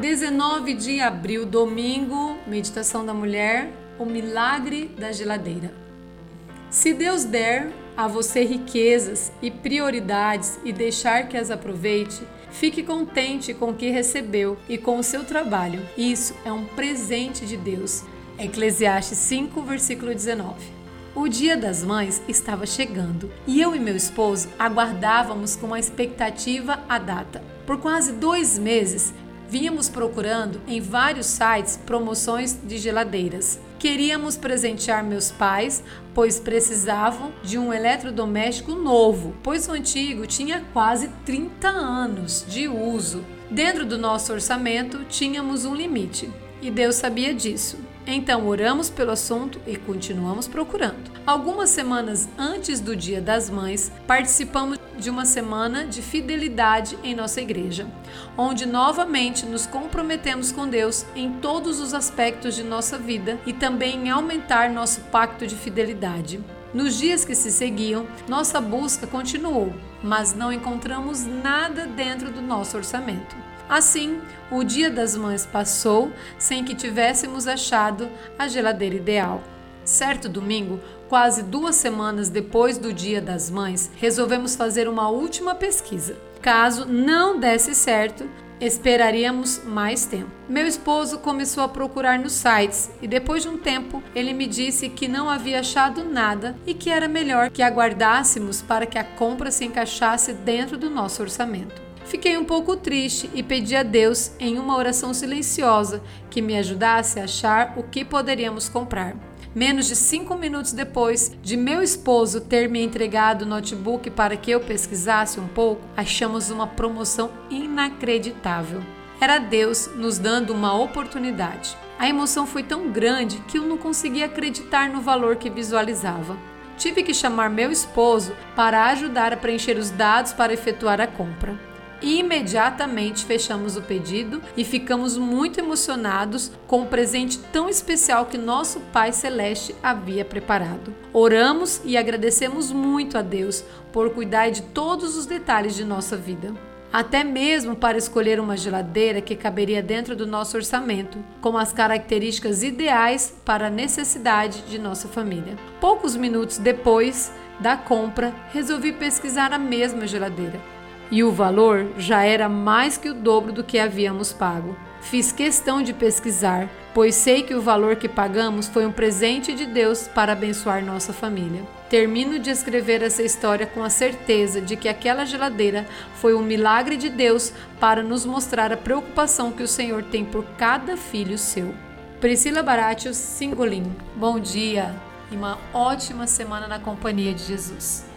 19 de abril, domingo, meditação da mulher, o milagre da geladeira. Se Deus der a você riquezas e prioridades e deixar que as aproveite, fique contente com o que recebeu e com o seu trabalho. Isso é um presente de Deus. Eclesiastes 5, versículo 19. O Dia das Mães estava chegando e eu e meu esposo aguardávamos com uma expectativa a data. Por quase dois meses, vínhamos procurando em vários sites promoções de geladeiras. Queríamos presentear meus pais, pois precisavam de um eletrodoméstico novo, pois o antigo tinha quase 30 anos de uso. Dentro do nosso orçamento, tínhamos um limite e Deus sabia disso. Então oramos pelo assunto e continuamos procurando. Algumas semanas antes do Dia das Mães, participamos de uma semana de fidelidade em nossa igreja, onde novamente nos comprometemos com Deus em todos os aspectos de nossa vida e também em aumentar nosso pacto de fidelidade. Nos dias que se seguiam, nossa busca continuou, mas não encontramos nada dentro do nosso orçamento. Assim, o Dia das Mães passou sem que tivéssemos achado a geladeira ideal. Certo domingo, quase duas semanas depois do Dia das Mães, resolvemos fazer uma última pesquisa. Caso não desse certo, esperaríamos mais tempo. Meu esposo começou a procurar nos sites e depois de um tempo ele me disse que não havia achado nada e que era melhor que aguardássemos para que a compra se encaixasse dentro do nosso orçamento. Fiquei um pouco triste e pedi a Deus, em uma oração silenciosa, que me ajudasse a achar o que poderíamos comprar. Menos de cinco minutos depois de meu esposo ter me entregado o notebook para que eu pesquisasse um pouco, achamos uma promoção inacreditável. Era Deus nos dando uma oportunidade. A emoção foi tão grande que eu não conseguia acreditar no valor que visualizava. Tive que chamar meu esposo para ajudar a preencher os dados para efetuar a compra. Imediatamente fechamos o pedido e ficamos muito emocionados com o presente tão especial que nosso Pai Celeste havia preparado. Oramos e agradecemos muito a Deus por cuidar de todos os detalhes de nossa vida até mesmo para escolher uma geladeira que caberia dentro do nosso orçamento, com as características ideais para a necessidade de nossa família. Poucos minutos depois da compra, resolvi pesquisar a mesma geladeira e o valor já era mais que o dobro do que havíamos pago. Fiz questão de pesquisar, pois sei que o valor que pagamos foi um presente de Deus para abençoar nossa família. Termino de escrever essa história com a certeza de que aquela geladeira foi um milagre de Deus para nos mostrar a preocupação que o Senhor tem por cada filho seu. Priscila Baratios Singolim. Bom dia e uma ótima semana na companhia de Jesus.